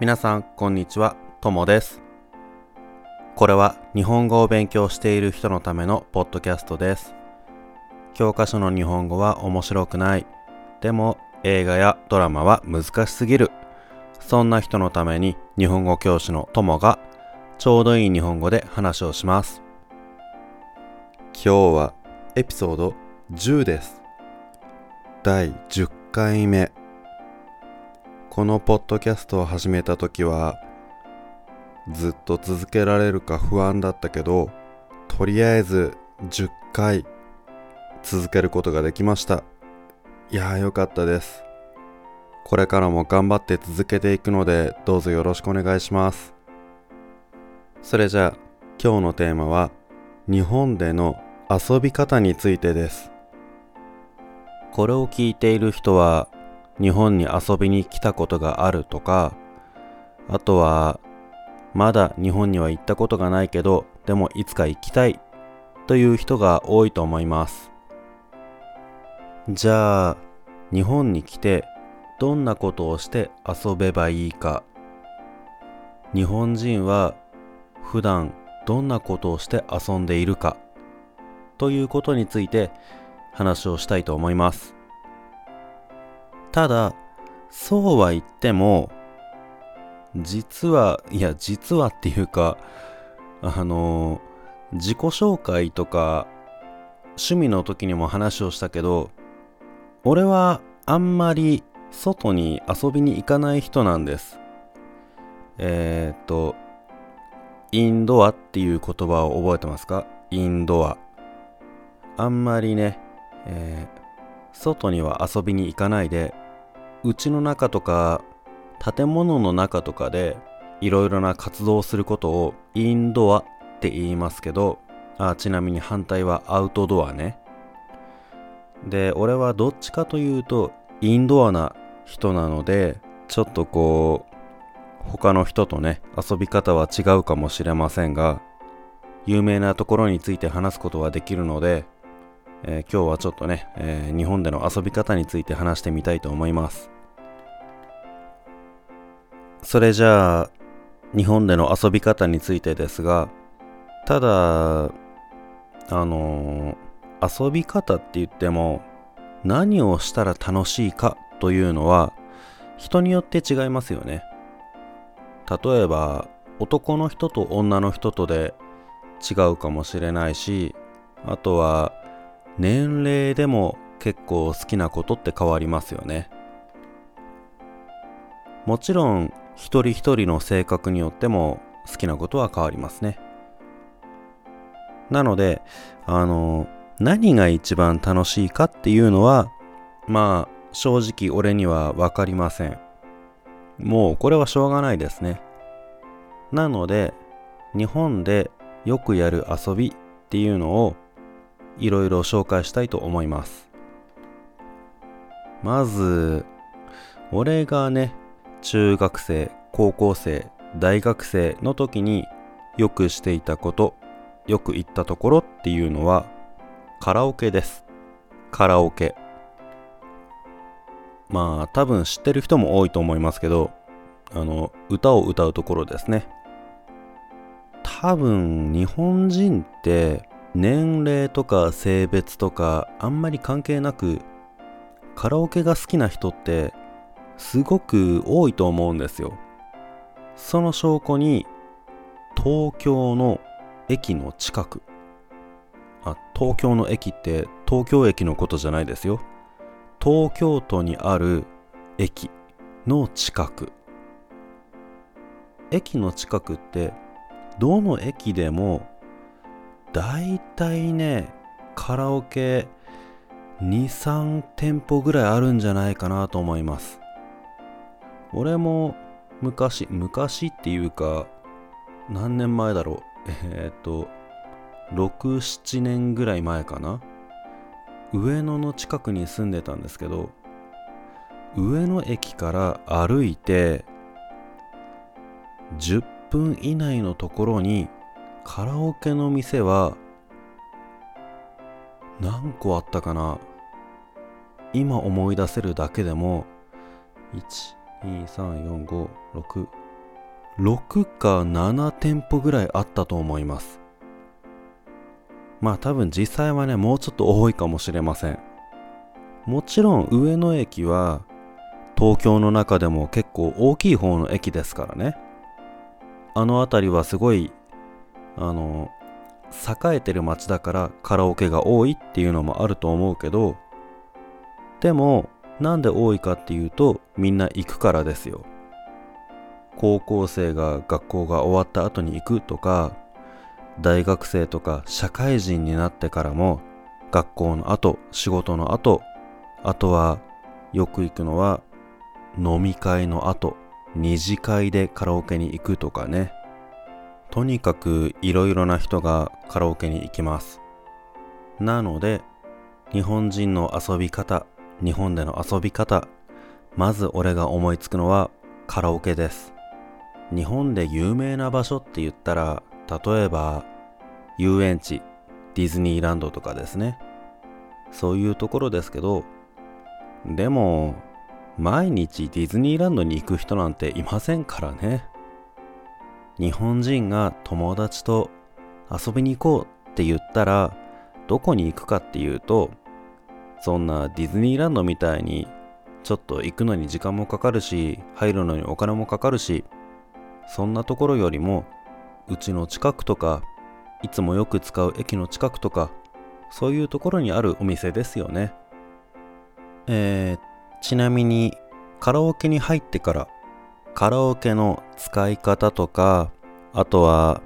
皆さん、こんにちは。ともです。これは日本語を勉強している人のためのポッドキャストです。教科書の日本語は面白くない。でも映画やドラマは難しすぎる。そんな人のために日本語教師のともがちょうどいい日本語で話をします。今日はエピソード10です。第10回目。このポッドキャストを始めた時はずっと続けられるか不安だったけどとりあえず10回続けることができました。いやーよかったです。これからも頑張って続けていくのでどうぞよろしくお願いします。それじゃあ今日のテーマは日本での遊び方についてです。これを聞いている人は日本に遊びに来たことがあるとかあとはまだ日本には行ったことがないけどでもいつか行きたいという人が多いと思います。じゃあ日本に来てどんなことをして遊べばいいか。日本人は普段どんなことをして遊んでいるか。ということについて話をしたいと思います。ただそうは言っても実はいや実はっていうかあの自己紹介とか趣味の時にも話をしたけど俺はあんまり外に遊びに行かない人なんです。えー、っとインドアっていう言葉を覚えてますか？インドア。あんまりね、えー外には遊びに行かないで家の中とか建物の中とかでいろいろな活動をすることをインドアって言いますけどあちなみに反対はアウトドアね。で俺はどっちかというとインドアな人なのでちょっとこう他の人とね遊び方は違うかもしれませんが有名なところについて話すことはできるのでえー今日はちょっとね、えー日本での遊び方について話してみたいと思います。それじゃあ、日本での遊び方についてですが、ただ、あのー遊び方って言っても、何をしたら楽しいかというのは、人によって違いますよね。例えば、男の人と女の人とで違うかもしれないし、あとは、年齢でも結構好きなことって変わりますよね。もちろん一人一人の性格によっても好きなことは変わりますね。なのであの何が一番楽しいかっていうのはまあ正直俺には分かりません。もうこれはしょうがないですね。なので日本でよくやる遊びっていうのをいろいろ紹介したいと思います。まず俺がね中学生高校生大学生の時によくしていたことよく行ったところっていうのはカラオケです。カラオケ。まあ多分知ってる人も多いと思いますけどあの歌を歌うところですね。多分日本人って年齢とか性別とかあんまり関係なくカラオケが好きな人ってすごく多いと思うんですよ。その証拠に東京の駅の近く。あ東京の駅って東京駅のことじゃないですよ。東京都にある駅の近く。駅の近くってどの駅でもだいたいねカラオケ23店舗ぐらいあるんじゃないかなと思います。俺も昔昔っていうか何年前だろう。えーっと67年ぐらい前かな。上野の近くに住んでたんですけど上野駅から歩いて10分以内のところにカラオケの店は何個あったかな？今思い出せるだけでも1234566か7店舗ぐらいあったと思います。まあ多分実際はねもうちょっと多いかもしれません。もちろん上野駅は東京の中でも結構大きい方の駅ですからね。あの辺りはすごいあの栄えてる街だからカラオケが多いっていうのもあると思うけどでもなんで多いかっていうとみんな行くからですよ。高校生が学校が終わった後に行くとか大学生とか社会人になってからも学校の後仕事の後あとはよく行くのは飲み会の後二次会でカラオケに行くとかね。とにかくいろいろな人がカラオケに行きます。なので日本人の遊び方日本での遊び方まず俺が思いつくのはカラオケです。日本で有名な場所って言ったら例えば遊園地ディズニーランドとかですね。そういうところですけどでも毎日ディズニーランドに行く人なんていませんからね。日本人が友達と遊びに行こうって言ったらどこに行くかっていうとそんなディズニーランドみたいにちょっと行くのに時間もかかるし入るのにお金もかかるしそんなところよりもうちの近くとかいつもよく使う駅の近くとかそういうところにあるお店ですよね。えー、ちなみにカラオケに入ってからカラオケの使い方とかあとは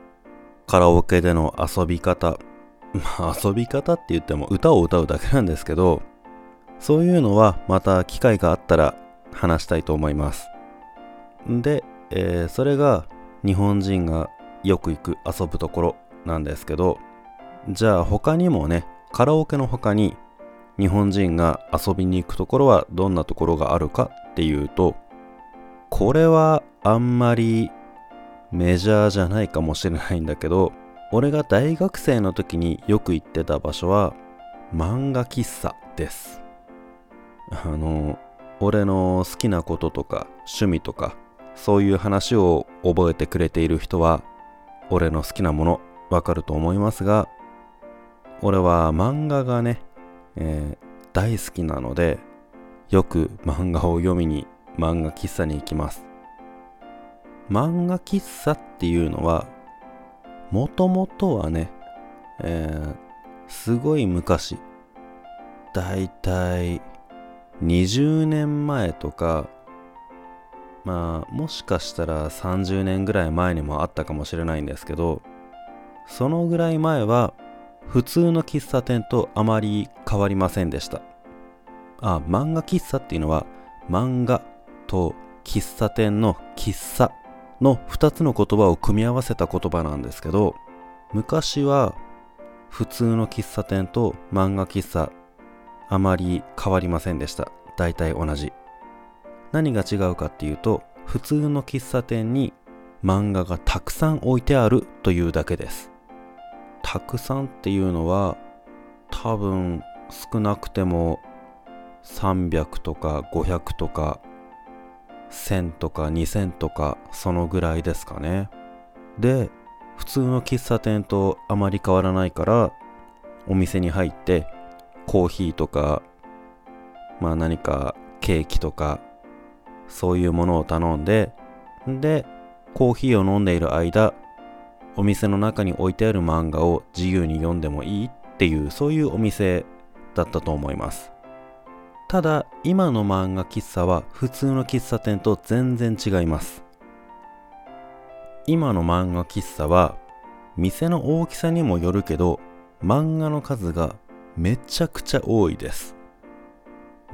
カラオケでの遊び方。まあ遊び方って言っても歌を歌うだけなんですけどそういうのはまた機会があったら話したいと思います。で、えー、それが日本人がよく行く遊ぶところなんですけどじゃあ他にもねカラオケの他に日本人が遊びに行くところはどんなところがあるかっていうとこれはあんまりメジャーじゃないかもしれないんだけど俺が大学生の時によく行ってた場所は漫画喫茶です。あの俺の好きなこととか趣味とかそういう話を覚えてくれている人は俺の好きなものわかると思いますが俺は漫画がね、えー、大好きなのでよく漫画を読みに漫画喫茶に行きます。漫画喫茶っていうのはもともとはね、えー、すごい昔だいたい20年前とかまあもしかしたら30年ぐらい前にもあったかもしれないんですけどそのぐらい前は普通の喫茶店とあまり変わりませんでした。あ漫画喫茶っていうのは漫画と喫茶店の喫茶の2つの言葉を組み合わせた言葉なんですけど昔は普通の喫茶店と漫画喫茶あまり変わりませんでした。大体同じ。何が違うかっていうと普通の喫茶店に漫画がたくさん置いてあるというだけです。たくさんっていうのは多分少なくても300とか500とか1000とか2000とかそのぐらいですかね。で普通の喫茶店とあまり変わらないからお店に入ってコーヒーとかまあ何かケーキとかそういうものを頼んででコーヒーを飲んでいる間お店の中に置いてある漫画を自由に読んでもいいっていうそういうお店だったと思います。ただ今の漫画喫茶は普通の喫茶店と全然違います。今の漫画喫茶は店の大きさにもよるけど漫画の数がめちゃくちゃ多いです。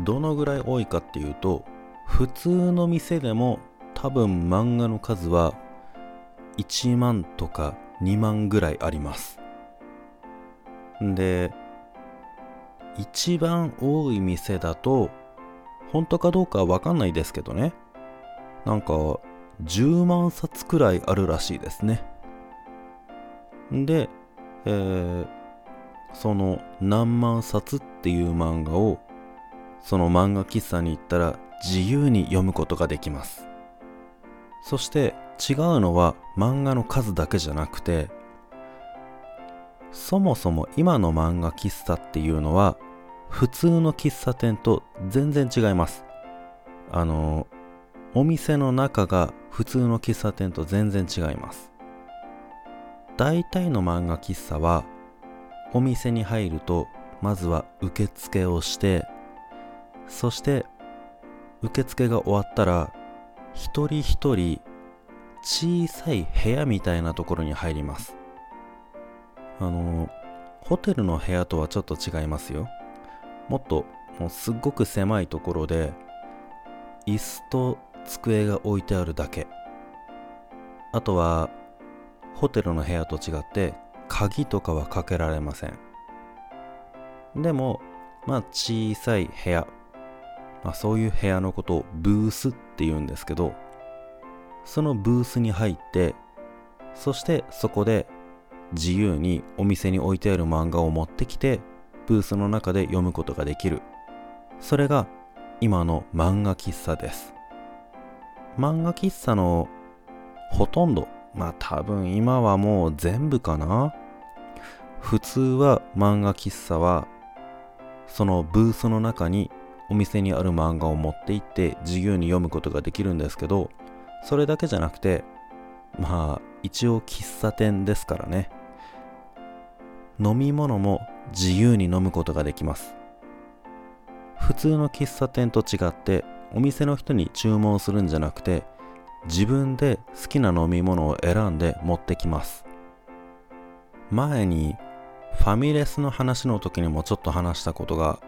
どのぐらい多いかっていうと普通の店でも多分漫画の数は1万とか2万ぐらいあります。で一番多い店だと本当かどうかわかんないですけどね。なんか10万冊くらいあるらしいですね。で、えー、その何万冊っていう漫画をその漫画喫茶に行ったら自由に読むことができます。そして違うのは漫画の数だけじゃなくてそもそも今の漫画喫茶っていうのは普通の喫茶店と全然違います。あのお店の中が普通の喫茶店と全然違います。大体の漫画喫茶はお店に入るとまずは受付をしてそして受付が終わったら一人一人小さい部屋みたいなところに入ります。あのホテルの部屋とはちょっと違いますよ。もっともうすっごく狭いところで椅子と机が置いてあるだけ。あとはホテルの部屋と違って鍵とかはかけられません。でもまあ小さい部屋、まあ、そういう部屋のことをブースって言うんですけどそのブースに入ってそしてそこで自由にお店に置いてある漫画を持ってきてブースの中で読むことができる。それが今の漫画喫茶です。漫画喫茶のほとんどまあ多分今はもう全部かな。普通は漫画喫茶はそのブースの中にお店にある漫画を持って行って自由に読むことができるんですけどそれだけじゃなくてまあ一応喫茶店ですからね。飲み物も自由に飲むことができます。普通の喫茶店と違ってお店の人に注文するんじゃなくて自分で好きな飲み物を選んで持ってきます。前にファミレスの話の時にもちょっと話したことが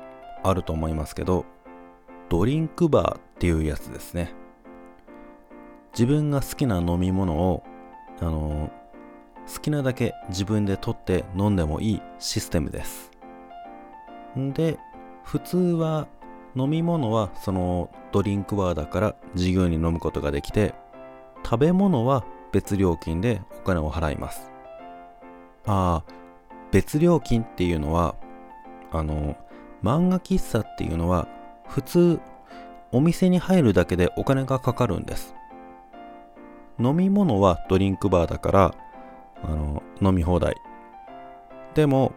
あると思いますけどドリンクバーっていうやつですね。自分が好きな飲み物をあの好きなだけ自分で取って飲んでもいいシステムです。で普通は飲み物はそのドリンクバーだから自由に飲むことができて食べ物は別料金でお金を払います。ああ別料金っていうのはあの漫画喫茶っていうのは普通お店に入るだけでお金がかかるんです。飲み物はドリンクバーだからあの飲み放題。でも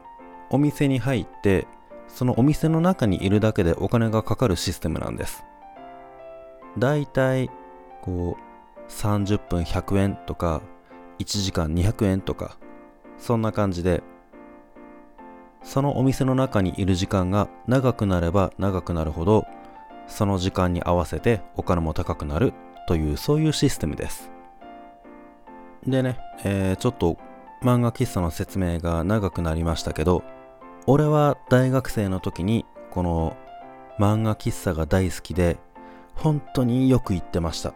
お店に入ってそのお店の中にいるだけでお金がかかるシステムなんです。だいたいこう30分100円とか1時間200円とかそんな感じでそのお店の中にいる時間が長くなれば長くなるほどその時間に合わせてお金も高くなるというそういうシステムです。でね、えー、ちょっと漫画喫茶の説明が長くなりましたけど俺は大学生の時にこの漫画喫茶が大好きで本当によく行ってました。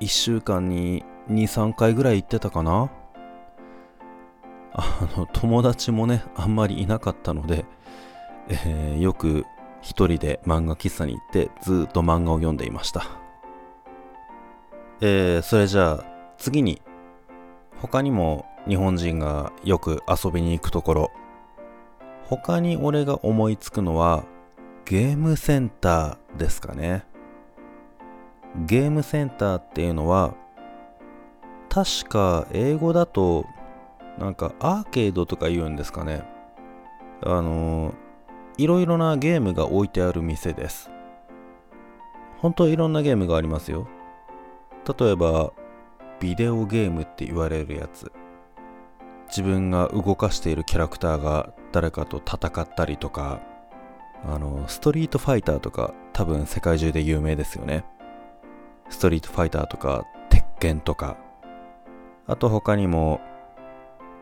1週間に23回ぐらい行ってたかな？あの友達もねあんまりいなかったので、えー、よく一人で漫画喫茶に行ってずっと漫画を読んでいました。えー、それじゃあ次に他にも日本人がよく遊びに行くところ。他に俺が思いつくのはゲームセンターですかね。ゲームセンターっていうのは確か英語だとなんかアーケードとか言うんですかね。あのいろいろなゲームが置いてある店です。本当いろんなゲームがありますよ。例えばビデオゲームって言われるやつ。自分が動かしているキャラクターが誰かと戦ったりとかあのストリートファイターとか多分世界中で有名ですよね。ストリートファイターとか鉄拳とか。あと他にも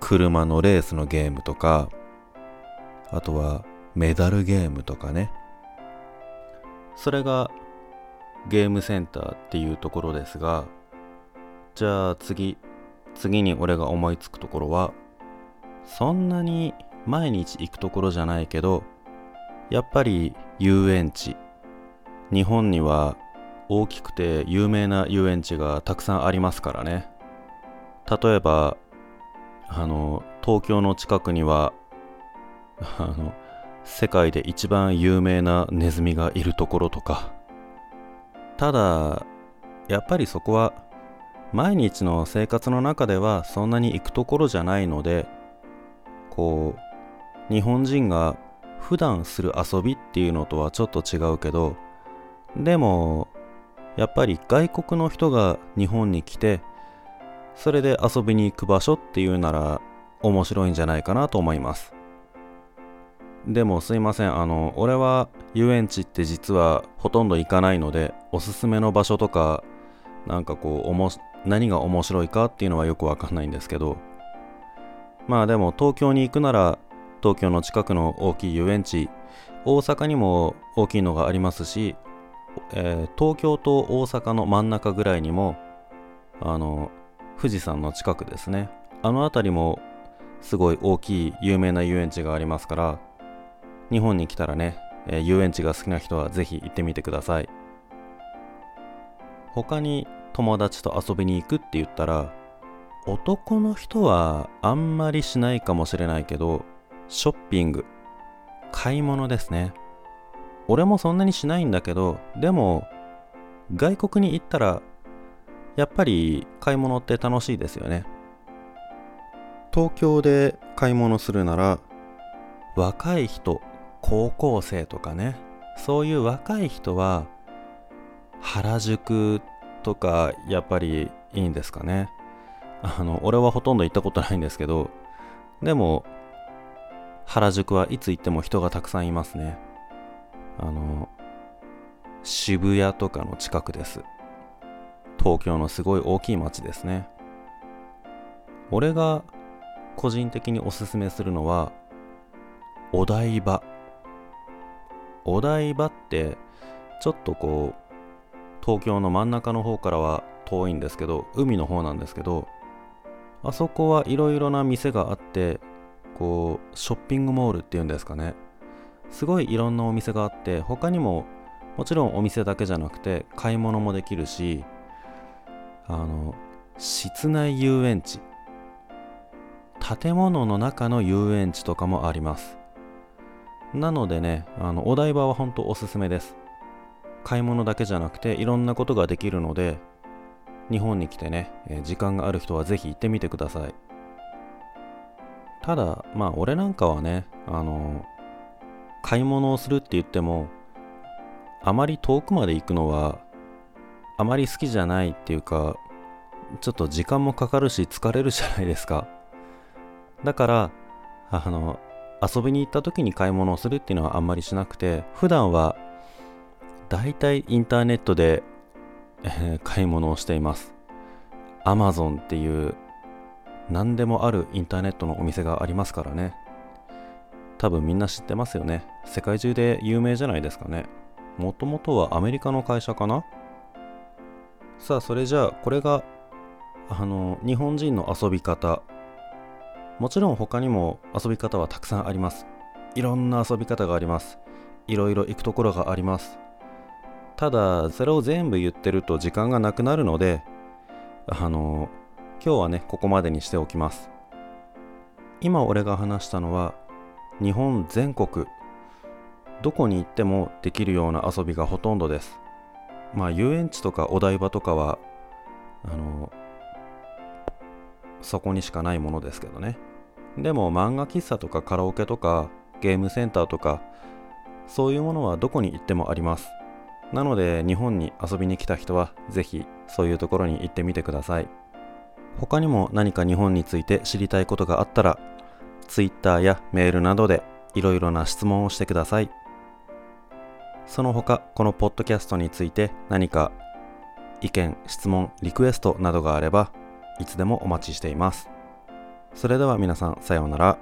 車のレースのゲームとか。あとはメダルゲームとかね。それがゲームセンターっていうところですがじゃあ次次に俺が思いつくところはそんなに毎日行くところじゃないけどやっぱり遊園地。日本には大きくて有名な遊園地がたくさんありますからね。例えばあの東京の近くにはあの世界で一番有名なネズミがいるところとか。ただやっぱりそこは毎日の生活の中ではそんなに行くところじゃないのでこう日本人が普段する遊びっていうのとはちょっと違うけどでもやっぱり外国の人が日本に来てそれで遊びに行く場所っていうなら面白いんじゃないかなと思います。でもすいません。あの俺は遊園地って実はほとんど行かないのでおすすめの場所とかなんかこうおも何が面白いかっていうのはよくわかんないんですけど。まあでも東京に行くなら東京の近くの大きい遊園地大阪にも大きいのがありますし、えー、東京と大阪の真ん中ぐらいにもあの富士山の近くですね。あの辺りもすごい大きい有名な遊園地がありますから日本に来たらね、えー、遊園地が好きな人はぜひ行ってみてください。他に友達と遊びに行くって言ったら男の人はあんまりしないかもしれないけどショッピング。買い物ですね。俺もそんなにしないんだけどでも外国に行ったらやっぱり買い物って楽しいですよね。東京で買い物するなら若い人高校生とかねそういう若い人は原宿とかやっぱりいいんですかね。あの俺はほとんど行ったことないんですけどでも原宿はいつ行っても人がたくさんいますね。あの渋谷とかの近くです。東京のすごい大きい街ですね。俺が個人的におすすめするのはお台場。お台場ってちょっとこう東京の真ん中の方からは遠いんですけど海の方なんですけどあそこはいろいろな店があってこうショッピングモールっていうんですかね。すごいいろんなお店があって他にももちろんお店だけじゃなくて買い物もできるしあの室内遊園地。建物の中の遊園地とかもあります。なのでねあのお台場は本当おすすめです。買い物だけじゃなくていろんなことができるので日本に来てね、え時間がある人はぜひ行ってみてください。ただまあ俺なんかはねあの買い物をするって言ってもあまり遠くまで行くのはあまり好きじゃないっていうかちょっと時間もかかるし疲れるじゃないですか。だからあの遊びに行った時に買い物をするっていうのはあんまりしなくて普段は大体インターネットで、え、買い物をしています。Amazon っていう何でもあるインターネットのお店がありますからね。多分みんな知ってますよね。世界中で有名じゃないですかね。もともとはアメリカの会社かな？さあ、それじゃあ、これが、あの、日本人の遊び方。もちろん他にも遊び方はたくさんあります。いろんな遊び方があります。いろいろ行くところがあります。ただそれを全部言ってると時間がなくなるのであの今日はねここまでにしておきます。今俺が話したのは日本全国どこに行ってもできるような遊びがほとんどです。まあ遊園地とかお台場とかはあのそこにしかないものですけどね。でも漫画喫茶とかカラオケとかゲームセンターとかそういうものはどこに行ってもあります。なので日本に遊びに来た人はぜひそういうところに行ってみてください。他にも何か日本について知りたいことがあったら Twitter やメールなどでいろいろな質問をしてください。その他このポッドキャストについて何か意見、質問、リクエストなどがあればいつでもお待ちしています。それでは皆さんさようなら。